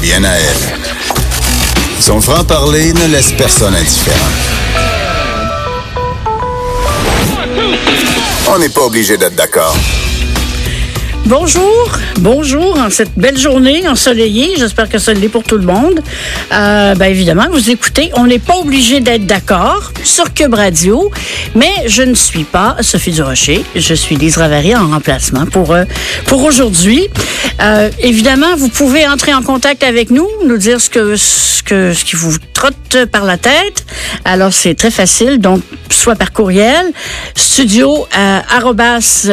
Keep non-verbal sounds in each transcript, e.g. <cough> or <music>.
bien à elle. Son franc-parler ne laisse personne indifférent. On n'est pas obligé d'être d'accord. Bonjour, bonjour en cette belle journée ensoleillée. J'espère que ça l'est pour tout le monde. Euh, ben évidemment, vous écoutez, on n'est pas obligé d'être d'accord sur Cube Radio, mais je ne suis pas Sophie Durocher. Je suis Lise Ravary en remplacement pour euh, pour aujourd'hui. Euh, évidemment, vous pouvez entrer en contact avec nous, nous dire ce que ce que ce qui vous trotte par la tête. Alors c'est très facile, donc soit par courriel, studio euh, arrobas,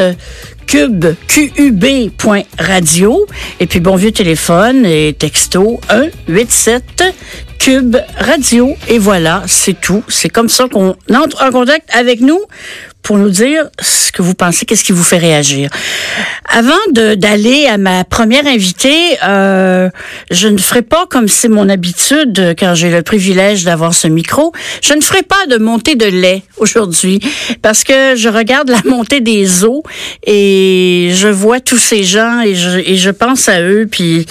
cube, qub.radio. Et puis, bon vieux téléphone et texto 187 cube radio. Et voilà, c'est tout. C'est comme ça qu'on entre en contact avec nous pour nous dire ce que vous pensez, qu'est-ce qui vous fait réagir. Avant d'aller à ma première invitée, euh, je ne ferai pas comme c'est mon habitude quand j'ai le privilège d'avoir ce micro. Je ne ferai pas de montée de lait aujourd'hui parce que je regarde la montée des eaux et je vois tous ces gens et je, et je pense à eux puis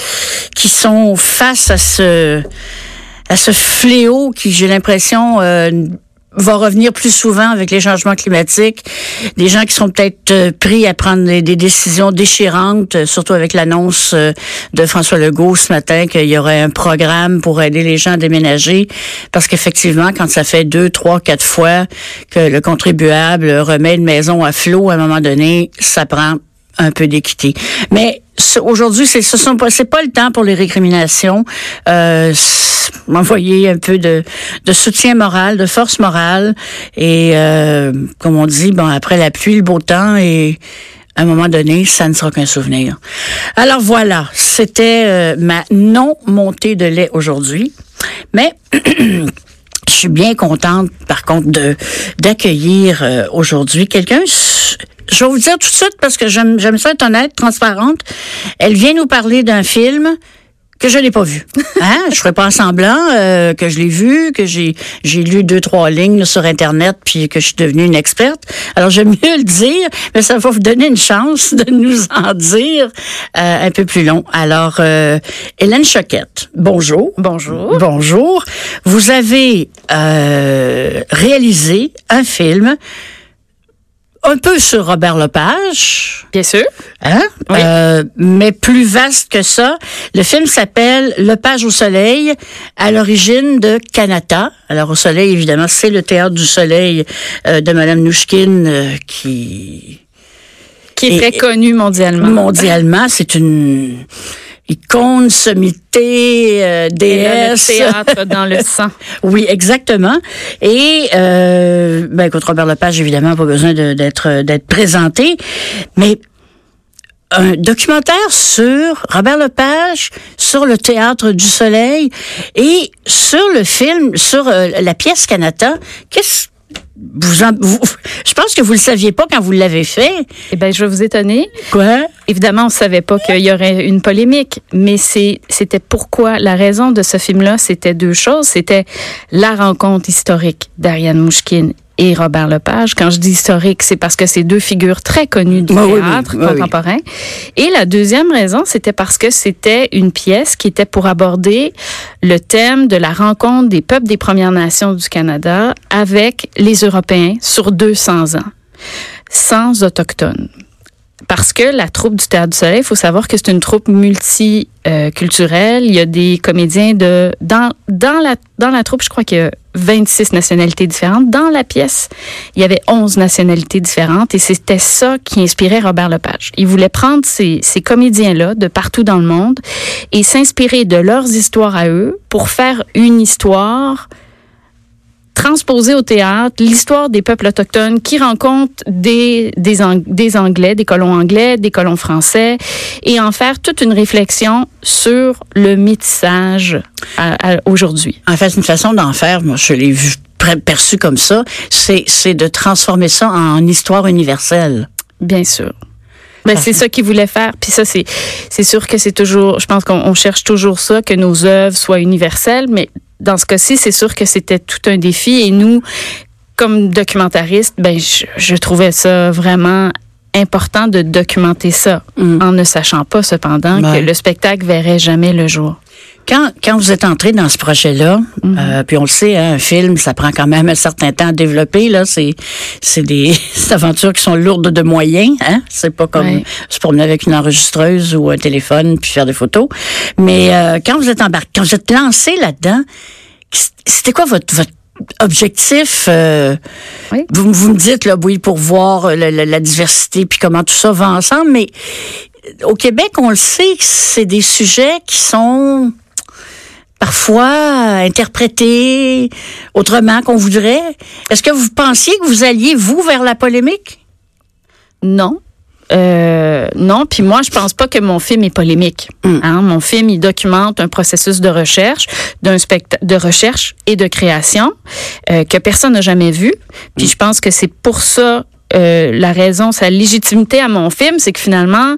qui sont face à ce à ce fléau qui j'ai l'impression euh, va revenir plus souvent avec les changements climatiques. Des gens qui sont peut-être euh, pris à prendre des, décisions déchirantes, euh, surtout avec l'annonce euh, de François Legault ce matin qu'il y aurait un programme pour aider les gens à déménager. Parce qu'effectivement, quand ça fait deux, trois, quatre fois que le contribuable remet une maison à flot, à un moment donné, ça prend un peu d'équité. Mais aujourd'hui, c'est ce sont pas c'est pas le temps pour les récriminations. Euh, m'envoyer un peu de, de soutien moral, de force morale et euh, comme on dit, bon après la pluie, le beau temps et à un moment donné, ça ne sera qu'un souvenir. Alors voilà, c'était euh, ma non montée de lait aujourd'hui, mais <clears throat> je suis bien contente, par contre, de d'accueillir euh, aujourd'hui quelqu'un je vais vous dire tout de suite parce que j'aime j'aime ça être honnête, transparente. Elle vient nous parler d'un film que je n'ai pas vu. Hein? je ferai pas semblant euh, que je l'ai vu, que j'ai j'ai lu deux trois lignes sur internet puis que je suis devenue une experte. Alors j'aime mieux le dire, mais ça va vous donner une chance de nous en dire euh, un peu plus long. Alors euh, Hélène Choquette, bonjour. Bonjour. Bonjour. Vous avez euh, réalisé un film un peu sur Robert Lepage. Bien sûr. Hein? Oui. Euh, mais plus vaste que ça. Le film s'appelle Lepage au soleil, à l'origine de Canada. Alors au soleil, évidemment, c'est le théâtre du soleil euh, de Madame Nouchkine euh, qui Qui est Et- très connu mondialement. mondialement, c'est une icône, sommité, euh, Et le déesse. théâtre <laughs> dans le sang. Oui, exactement. Et euh, ben écoute, Robert Lepage, évidemment, pas besoin d'être d'être présenté, mais un documentaire sur Robert Lepage, sur le théâtre du Soleil et sur le film, sur euh, la pièce Canada. Qu'est-ce vous, en- vous- <laughs> je pense que vous le saviez pas quand vous l'avez fait. Eh ben, je vais vous étonner. Quoi? Évidemment, on savait pas qu'il y aurait une polémique, mais c'était pourquoi? La raison de ce film-là, c'était deux choses. C'était la rencontre historique d'Ariane Mouchkine et Robert Lepage. Quand je dis historique, c'est parce que c'est deux figures très connues du oui. théâtre oui. contemporain. Et la deuxième raison, c'était parce que c'était une pièce qui était pour aborder le thème de la rencontre des peuples des Premières Nations du Canada avec les Européens sur 200 ans, sans autochtones. Parce que la troupe du Théâtre du Soleil, il faut savoir que c'est une troupe multiculturelle. Il y a des comédiens de... Dans, dans, la, dans la troupe, je crois qu'il y a 26 nationalités différentes. Dans la pièce, il y avait 11 nationalités différentes et c'était ça qui inspirait Robert Lepage. Il voulait prendre ces, ces comédiens-là de partout dans le monde et s'inspirer de leurs histoires à eux pour faire une histoire transposer au théâtre l'histoire des peuples autochtones qui rencontrent des, des, des Anglais, des colons anglais, des colons français, et en faire toute une réflexion sur le métissage aujourd'hui. En fait, une façon d'en faire, moi, je l'ai vu perçu comme ça, c'est de transformer ça en histoire universelle. Bien sûr. Ben, c'est ça qu'il voulait faire. Puis ça, c'est, c'est sûr que c'est toujours, je pense qu'on on cherche toujours ça, que nos œuvres soient universelles, mais dans ce cas-ci, c'est sûr que c'était tout un défi. Et nous, comme documentaristes, ben, je, je trouvais ça vraiment important de documenter ça, Mm. en ne sachant pas cependant que le spectacle verrait jamais le jour. Quand, quand vous êtes entré dans ce projet-là, Mhm. euh, puis on le sait, hein, un film, ça prend quand même un certain temps à développer. Là, c'est c'est des, <laughs> des aventures qui sont lourdes de moyens. Hein? C'est pas comme se promener avec une enregistreuse ou un téléphone puis faire des photos. Mais euh, quand vous êtes embarqué, quand vous êtes lancé là-dedans, c'était quoi votre, votre objectif euh, Oui. vous, vous me dites là, oui, pour voir euh, la, la- la diversité puis comment tout ça va ensemble, mais au Québec, on le sait c'est des sujets qui sont parfois interprétés autrement qu'on voudrait. Est-ce que vous pensiez que vous alliez, vous, vers la polémique? Non. Euh, non, puis moi, je pense pas que mon film est polémique. Mm. Hein, mon film, il documente un processus de recherche, d'un de recherche et de création euh, que personne n'a jamais vu. Puis je pense que c'est pour ça euh, la raison, sa légitimité à mon film, c'est que finalement,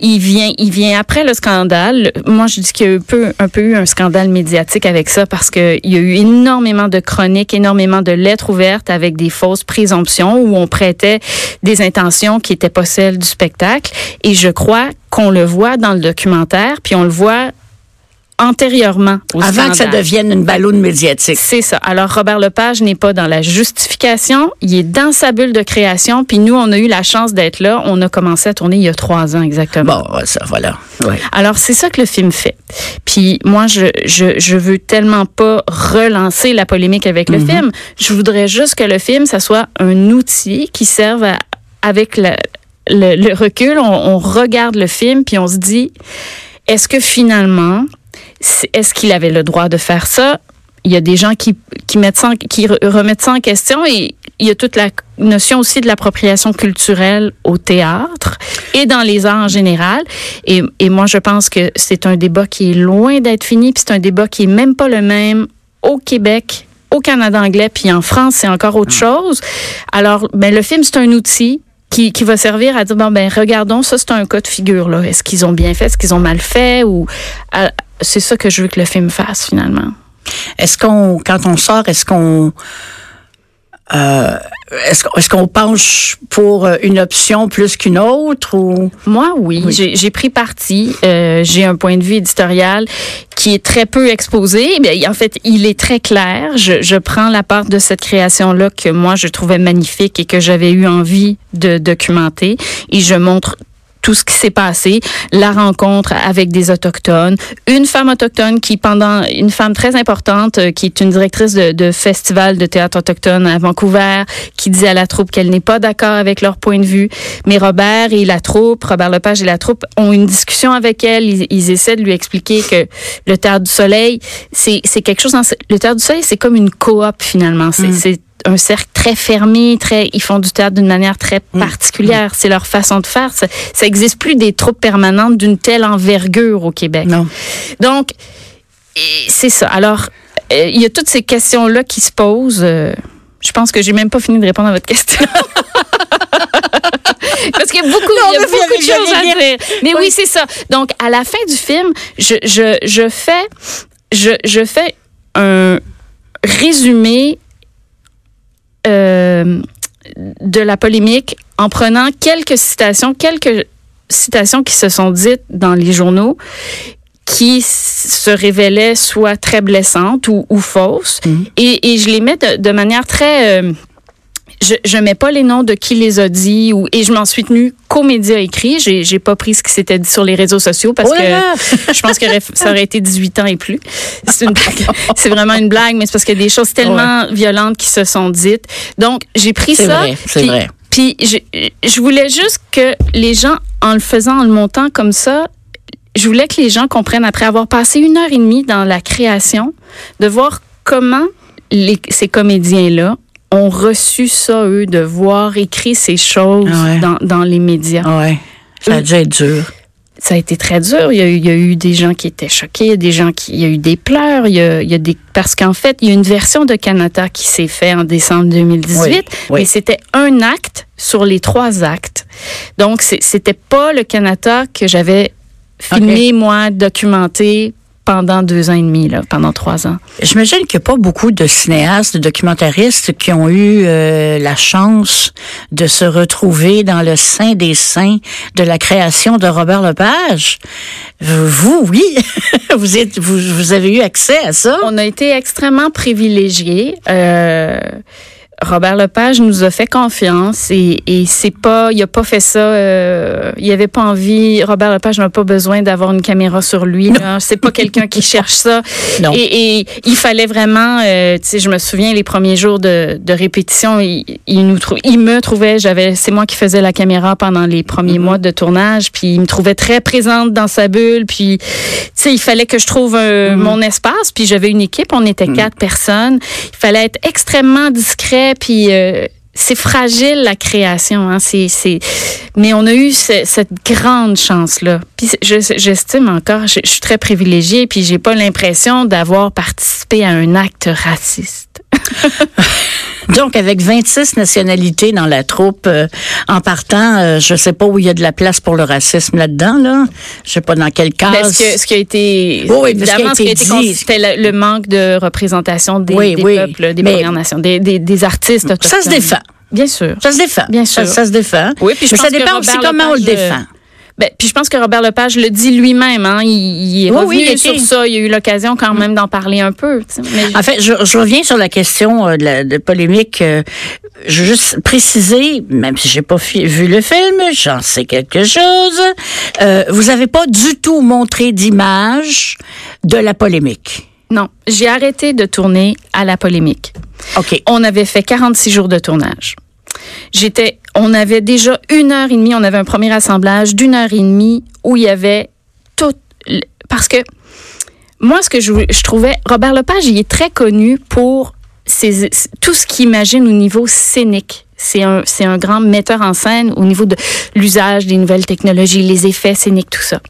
il vient, il vient après le scandale. Moi, je dis qu'il y a eu peu, un peu eu un scandale médiatique avec ça parce qu'il y a eu énormément de chroniques, énormément de lettres ouvertes avec des fausses présomptions où on prêtait des intentions qui n'étaient pas celles du spectacle. Et je crois qu'on le voit dans le documentaire, puis on le voit antérieurement au Avant que ça devienne une ballonne médiatique. C'est ça. Alors, Robert Lepage n'est pas dans la justification, il est dans sa bulle de création, puis nous, on a eu la chance d'être là. On a commencé à tourner il y a trois ans exactement. Bon, ça, voilà. Ouais. Alors, c'est ça que le film fait. Puis moi, je, je, je veux tellement pas relancer la polémique avec le film. Je voudrais juste que le film, ça soit un outil qui serve à- avec la- le, le recul. On, on regarde le film, puis on se dit, est-ce que finalement, est-ce qu'il avait le droit de faire ça? Il y a des gens qui, qui, mettent ça qui re- remettent ça en question et il y a toute la notion aussi de l'appropriation culturelle au théâtre et dans les arts en général. Et, et moi, je pense que c'est un débat qui est loin d'être fini, puis c'est un débat qui est même pas le même au Québec, au Canada anglais, puis en France, c'est encore autre chose. Alors, ben, le film, c'est un outil qui, qui va servir à dire, bon, ben, regardons, ça, c'est un cas de figure, là. Est-ce qu'ils ont bien fait? Est-ce qu'ils ont mal fait? Ou, à- c'est ça que je veux que le film fasse, finalement. Est-ce qu'on, quand on sort, est-ce qu'on, euh, est-ce, qu'on- penche pour une option plus qu'une autre ou? Moi, oui. J'ai pris parti. Euh, j'ai un point de vue éditorial qui est très peu exposé. Mais en fait, il est très clair. Je, je prends la part de cette création-là que moi, je trouvais magnifique et que j'avais eu envie de documenter. Et je montre tout ce qui s'est passé, la rencontre avec des autochtones, une femme autochtone qui pendant une femme très importante euh, qui est une directrice de, de festival de théâtre autochtone à Vancouver qui dit à la troupe qu'elle n'est pas d'accord avec leur point de vue, mais Robert et la troupe, Robert Lepage et la troupe ont une discussion avec elle, ils, ils essaient de lui expliquer que le théâtre du soleil, c'est c'est quelque chose dans le théâtre du soleil, c'est comme une coop finalement, c'est c'est un cercle très fermé, très, ils font du théâtre d'une manière très particulière. C'est leur façon de faire. Ça, ça existe plus des troupes permanentes d'une telle envergure au Québec. non Donc, c'est ça. Alors, euh, il y a toutes ces questions-là qui se posent. euh, je pense que j'ai même pas fini de répondre à votre question. <laughs> Parce qu'il y a beaucoup, Non, il y a mais beaucoup de choses à dire. Mais oui, c'est ça. Donc, à la fin du film, je, je, je fais, je, je fais un résumé euh, de la polémique en prenant quelques citations, quelques citations qui se sont dites dans les journaux qui se révélaient soit très blessantes ou, ou fausses. Et, et je les mets de, de manière très... euh, je, je mets pas les noms de qui les a dit ou et je m'en suis tenue qu'aux médias écrits. J'ai, j'ai pas pris ce qui s'était dit sur les réseaux sociaux parce Oh là là! que je pense que ça aurait été 18 ans et plus. C'est une. C'est vraiment une blague, mais c'est parce qu'il y a des choses tellement violentes qui se sont dites. Donc, j'ai pris ça. c'est vrai. Puis, je, je voulais juste que les gens, en le faisant, en le montant comme ça, je voulais que les gens comprennent, après avoir passé une heure et demie dans la création, de voir comment les, ces comédiens-là ont reçu ça, eux, de voir écrit ces choses ouais. dans, dans les médias. Ouais. Ça a dû être dur. Ça a été très dur. Il y a, eu, il y a eu des gens qui étaient choqués, il y a des gens qui, il y a eu des pleurs, il y a, il y a des, parce qu'en fait, il y a une version de Canada qui s'est faite en décembre 2018, Oui, oui. mais c'était un acte sur les trois actes. Donc, c'était pas le Canada que j'avais filmé, moi, documenté pendant deux ans et demi, là, pendant trois ans. J'imagine qu'il n'y a pas beaucoup de cinéastes, de documentaristes qui ont eu euh, la chance de se retrouver dans le sein des saints de la création de Robert Lepage. Vous, oui, <laughs> vous, êtes, vous, vous avez eu accès à ça. On a été extrêmement privilégiés. Euh, Robert Lepage nous a fait confiance et, et c'est pas, il a pas fait ça, euh, il avait pas envie. Robert Lepage n'a pas besoin d'avoir une caméra sur lui. C'est pas quelqu'un qui <laughs> cherche ça. Non. Et, et il fallait vraiment, euh, tu sais, je me souviens les premiers jours de, de répétition, il, il nous trou- il me trouvait, j'avais, c'est moi qui faisais la caméra pendant les premiers mois de tournage, puis il me trouvait très présente dans sa bulle, puis tu sais, il fallait que je trouve euh, mon espace, puis j'avais une équipe, on était quatre personnes, il fallait être extrêmement discret, puis euh, c'est fragile la création, hein. C'est, c'est, mais on a eu ce- cette grande chance là. Puis je- j'estime encore, je, je suis très privilégiée, puis j'ai pas l'impression d'avoir participé à un acte raciste. <laughs> Donc, avec 26 nationalités dans la troupe, euh, en partant, euh, je sais pas où il y a de la place pour le racisme là-dedans, là. Je sais pas dans quel cas. Ce, que- ce qui a été, Oui, oui, évidemment, ce qui a été dit- c'était le, manque de représentation des, Oui, des oui, peuples, des Premières Nations, des, des, des artistes Ça autochtones. se défend. Bien sûr. Ça se défend. Bien Ça, sûr. ça se défend. Oui, puis je Mais ça pense que dépend aussi comment on le euh, défend. Ben, puis je pense que Robert Lepage le dit lui-même. Hein, il, il est Oui, revenu oui, il était- sur ça. Il a eu l'occasion quand même d'en parler un peu. Mais En fait, je, je reviens sur la question euh, de, la, de polémique. euh, je veux juste préciser, même si j'ai pas vu le film, j'en sais quelque chose. Euh, vous avez pas du tout montré d'image de la polémique. non, j'ai arrêté de tourner à la polémique. OK. On avait fait 46 jours de tournage. J'étais, on avait déjà une heure et demie, on avait un premier assemblage d'une heure et demie où il y avait tout, parce que moi, ce que je, trouvais, Robert Lepage, il est très connu pour tout ce qu'il imagine au niveau scénique. C'est un, c'est un grand metteur en scène au niveau de l'usage des nouvelles technologies, les effets scéniques, tout ça.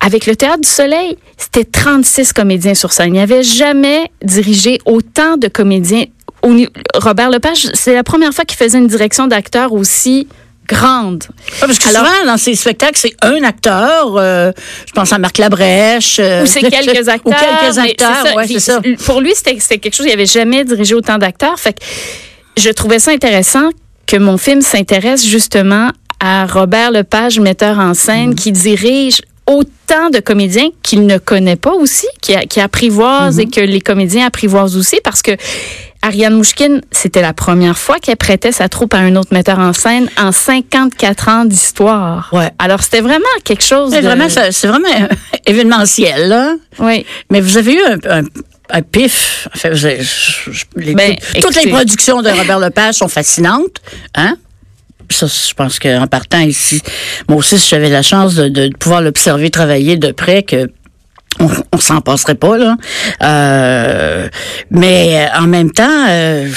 Avec le Théâtre du Soleil, c'était 36 comédiens sur scène. Il n'y avait jamais dirigé autant de comédiens. Au Robert Lepage, c'est la première fois qu'il faisait une direction d'acteur aussi grande. Ah, parce que Alors- souvent, dans ces spectacles, c'est un acteur. euh, je pense à Marc Labrèche. euh, Ou c'est quelques <laughs> acteurs. Ou quelques acteurs, ça. ouais, ça. Pour lui, c'était quelque chose, il avait jamais dirigé autant d'acteurs. Fait que je trouvais ça intéressant que mon film s'intéresse justement à Robert Lepage, metteur en scène, Mm. qui dirige autant de comédiens qu'il ne connaît pas aussi, qui, qui apprivoise Mm-hmm. et que les comédiens apprivoisent aussi parce que Ariane Mouchkine, c'était la première fois qu'elle prêtait sa troupe à un autre metteur en scène en 54 ans d'histoire. Ouais. Alors, c'était vraiment quelque chose C'est de... vraiment, c'est vraiment euh, <laughs> événementiel, là. Oui. Mais vous avez eu un, un- un pif. Enfin, vous avez- je- je- les- Ben, toutes les productions de Robert Lepage sont fascinantes, hein? Ça, je pense qu'en partant ici, moi aussi, si j'avais la chance de, de pouvoir l'observer travailler de près, que on, on s'en passerait pas là. Euh, mais euh, en même temps, euh,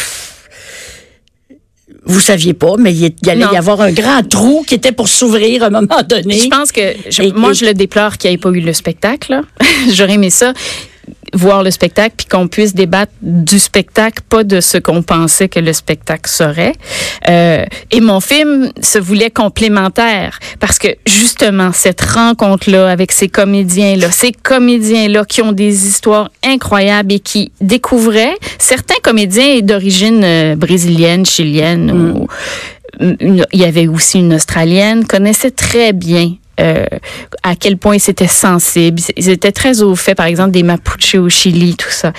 vous saviez pas, mais il, y- allait Non. y avoir un grand trou qui était pour s'ouvrir à un moment donné. Je pense que je- Et- moi et- je le déplore qu'il n'y ait pas eu le spectacle. <laughs> J'aurais aimé ça voir le spectacle puis qu'on puisse débattre du spectacle, pas de ce qu'on pensait que le spectacle serait. Euh, et mon film se voulait complémentaire parce que justement cette rencontre là avec ces comédiens là, ces comédiens là qui ont des histoires incroyables et qui découvraient certains comédiens d'origine euh, brésilienne, chilienne ou une- il y avait aussi une Australienne, connaissait très bien euh, à quel point ils étaient sensibles. Ils étaient très au fait, par exemple, des Mapuches au Chili, tout ça.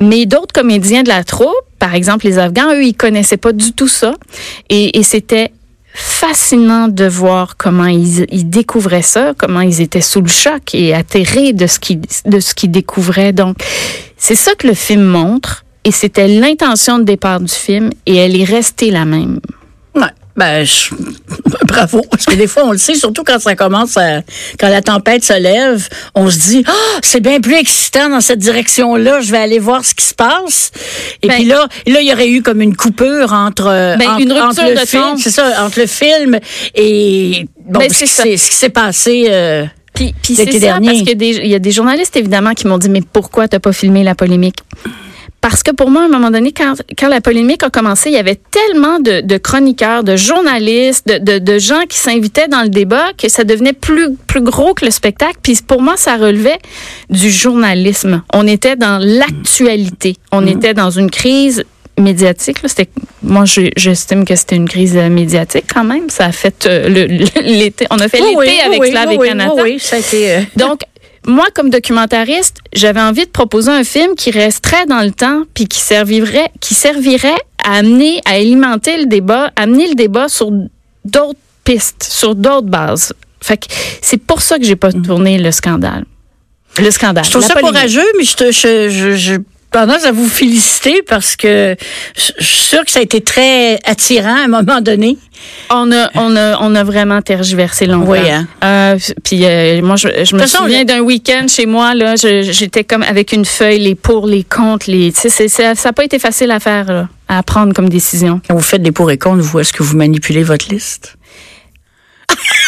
Mais d'autres comédiens de la troupe, par exemple les Afghans, eux, ils connaissaient pas du tout ça. Et, et c'était fascinant de voir comment ils, ils découvraient ça, comment ils étaient sous le choc et atterrés de ce qu'ils de ce qu'ils découvraient. Donc, c'est ça que le film montre. Et c'était l'intention de départ du film et elle est restée la même. Ben, je- bravo. Parce que des fois, on le sait, surtout quand ça commence à, quand la tempête se lève, on se dit, ah, c'est bien plus excitant dans cette direction-là, je vais aller voir ce qui se passe. Et Ben- puis là, là, il y aurait eu comme une coupure entre, Ben, entre, une rupture entre le de film, c'est ça, entre le film et, bon, Ben, ce c'est qui ce qui s'est passé, euh, Puis, puis c'est ça, dernier. parce qu'il y a des journalistes, évidemment, qui m'ont dit, mais pourquoi t'as pas filmé la polémique? Parce que pour moi, à un moment donné, quand, quand la polémique a commencé, il y avait tellement de, de chroniqueurs, de journalistes, de, de, de gens qui s'invitaient dans le débat que ça devenait plus, plus gros que le spectacle. Puis pour moi, ça relevait du journalisme. On était dans l'actualité. On Mm. était dans une crise médiatique. Là. C'était, moi, je- j'estime que c'était une crise euh, médiatique quand même. Ça a fait euh, <laughs> l'été. On a fait l'été oui, avec oui, oui, Canada. oui, oui, ça a été. euh, Donc, moi, comme documentariste, j'avais envie de proposer un film qui resterait dans le temps, puis qui servirait, qui servirait à amener, à alimenter le débat, amener le débat sur d'autres pistes, sur d'autres bases. Fait que c'est pour ça que j'ai pas tourné le scandale. Le scandale. Je trouve ça polémique. courageux, mais je, te, je, je, je tendance à vous féliciter parce que je suis sûre que ça a été très attirant à un moment donné. On a, on a, on a vraiment tergiversé longtemps. Oui, hein. Euh, puis euh, moi, je, je me De toute façon, souviens d'un week-end chez moi là, j'étais comme avec une feuille, les pour, les contre, les. tu sais, c'est- c'est- ça n'a pas été facile à faire, là, à prendre comme décision. Quand vous faites des pour et contre, vous, est-ce que vous manipulez votre liste?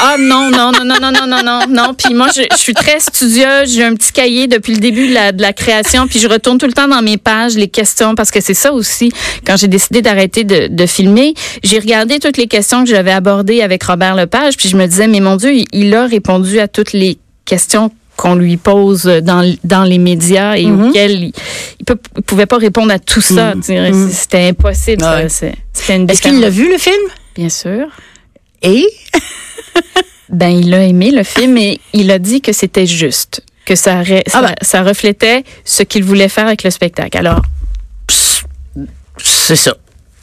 Ah non, non, non, non, non, non, non, non, non. Puis moi, je, je suis très studieuse. J'ai un petit cahier depuis le début de la, de la création. Puis je retourne tout le temps dans mes pages les questions parce que c'est ça aussi. Quand j'ai décidé d'arrêter de, de filmer, j'ai regardé toutes les questions que j'avais abordées avec Robert Lepage. Puis je me disais, mais mon Dieu, il, il a répondu à toutes les questions qu'on lui pose dans, dans les médias et auxquelles il, il, peut, il pouvait pas répondre à tout ça. Mhm. Mhm. C'était impossible. Ouais. C'était une Est-ce qu'il l'a vu, le film? Bien sûr. Et? <laughs> Ben, il a aimé le film et il a dit que c'était juste, que ça, ça, Ah ben. ça reflétait ce qu'il voulait faire avec le spectacle. Alors, C'est ça.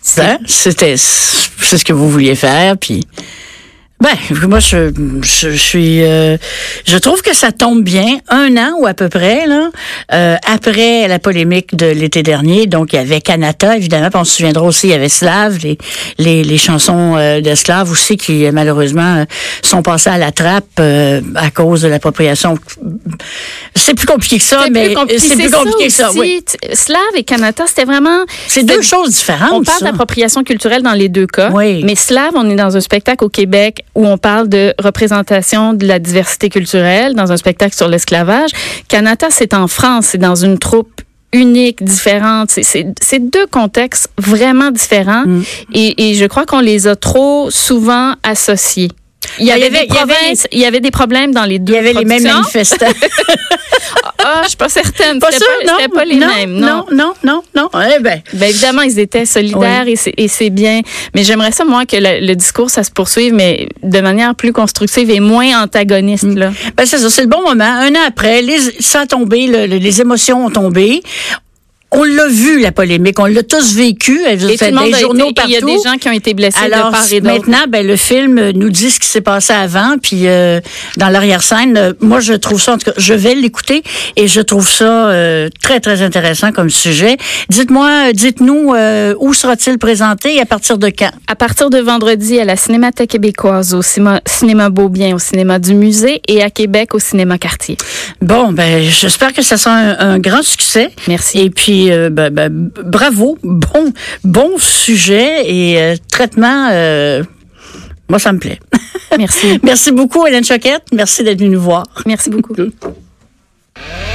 c'est- Hein? C'était c'est ce que vous vouliez faire, puis ben moi je je, je suis euh, je trouve que ça tombe bien un an ou à peu près là euh, après la polémique de l'été dernier donc il y avait Kanata évidemment puis on se souviendra aussi il y avait Slav les les, les chansons euh, de Slav aussi qui euh, malheureusement euh, sont passées à la trappe euh, à cause de l'appropriation c'est plus compliqué que ça c'est mais c'est plus compliqué que ça oui Slav et Kanata, c'était vraiment. c'est deux choses différentes On parle ça. d'appropriation culturelle dans les deux cas. Oui. Mais Slav, on est dans un spectacle au Québec où on parle de représentation de la diversité culturelle, dans un spectacle sur l'esclavage. Kanata, c'est en France, c'est dans une troupe unique, différente. C'est- deux contextes vraiment différents Mm. et, et je crois qu'on les a trop souvent associés. Il y, avait avait- des il y avait provinces- il y avait des problèmes dans les deux il y avait les mêmes manifestants <laughs> Ah, je suis pas certaine. Pas C'était sûr, pas, non, c'était pas les non, mêmes. non, non, non, non. Eh ben, Ben évidemment, ils étaient solidaires et c'est- bien. Mais j'aimerais ça, moi, que le, discours, ça se poursuive, mais de manière plus constructive et moins antagoniste. Là. ben c'est ça, c'est le bon moment. Un an après, les, ça a tombé, le- le- les émotions ont tombé. On l'a vu, la polémique. On l'a tous vécu. Et tout monde des journaux été- et il y a partout. des gens qui ont été blessés Alors de part et maintenant, ben le film nous dit ce qui s'est passé avant, puis euh, dans l'arrière-scène, euh, moi je trouve ça, en tout cas, je vais l'écouter et je trouve ça euh, très très intéressant comme sujet. Dites-moi, euh, dites-nous euh, où sera-t-il présenté et à partir de quand? À partir de vendredi, à la Cinémathèque québécoise, au cinéma, cinéma Beaubien, au cinéma du musée et à Québec, au cinéma Cartier. Bon, ben j'espère que ça sera un, un grand succès. Merci. Et puis, euh, ben, ben, bravo, bon, bon sujet et euh, traitement. euh, moi, ça me plaît. Merci. <laughs> Merci beaucoup, Hélène Choquette. Merci d'être venue nous voir. Merci beaucoup. <laughs>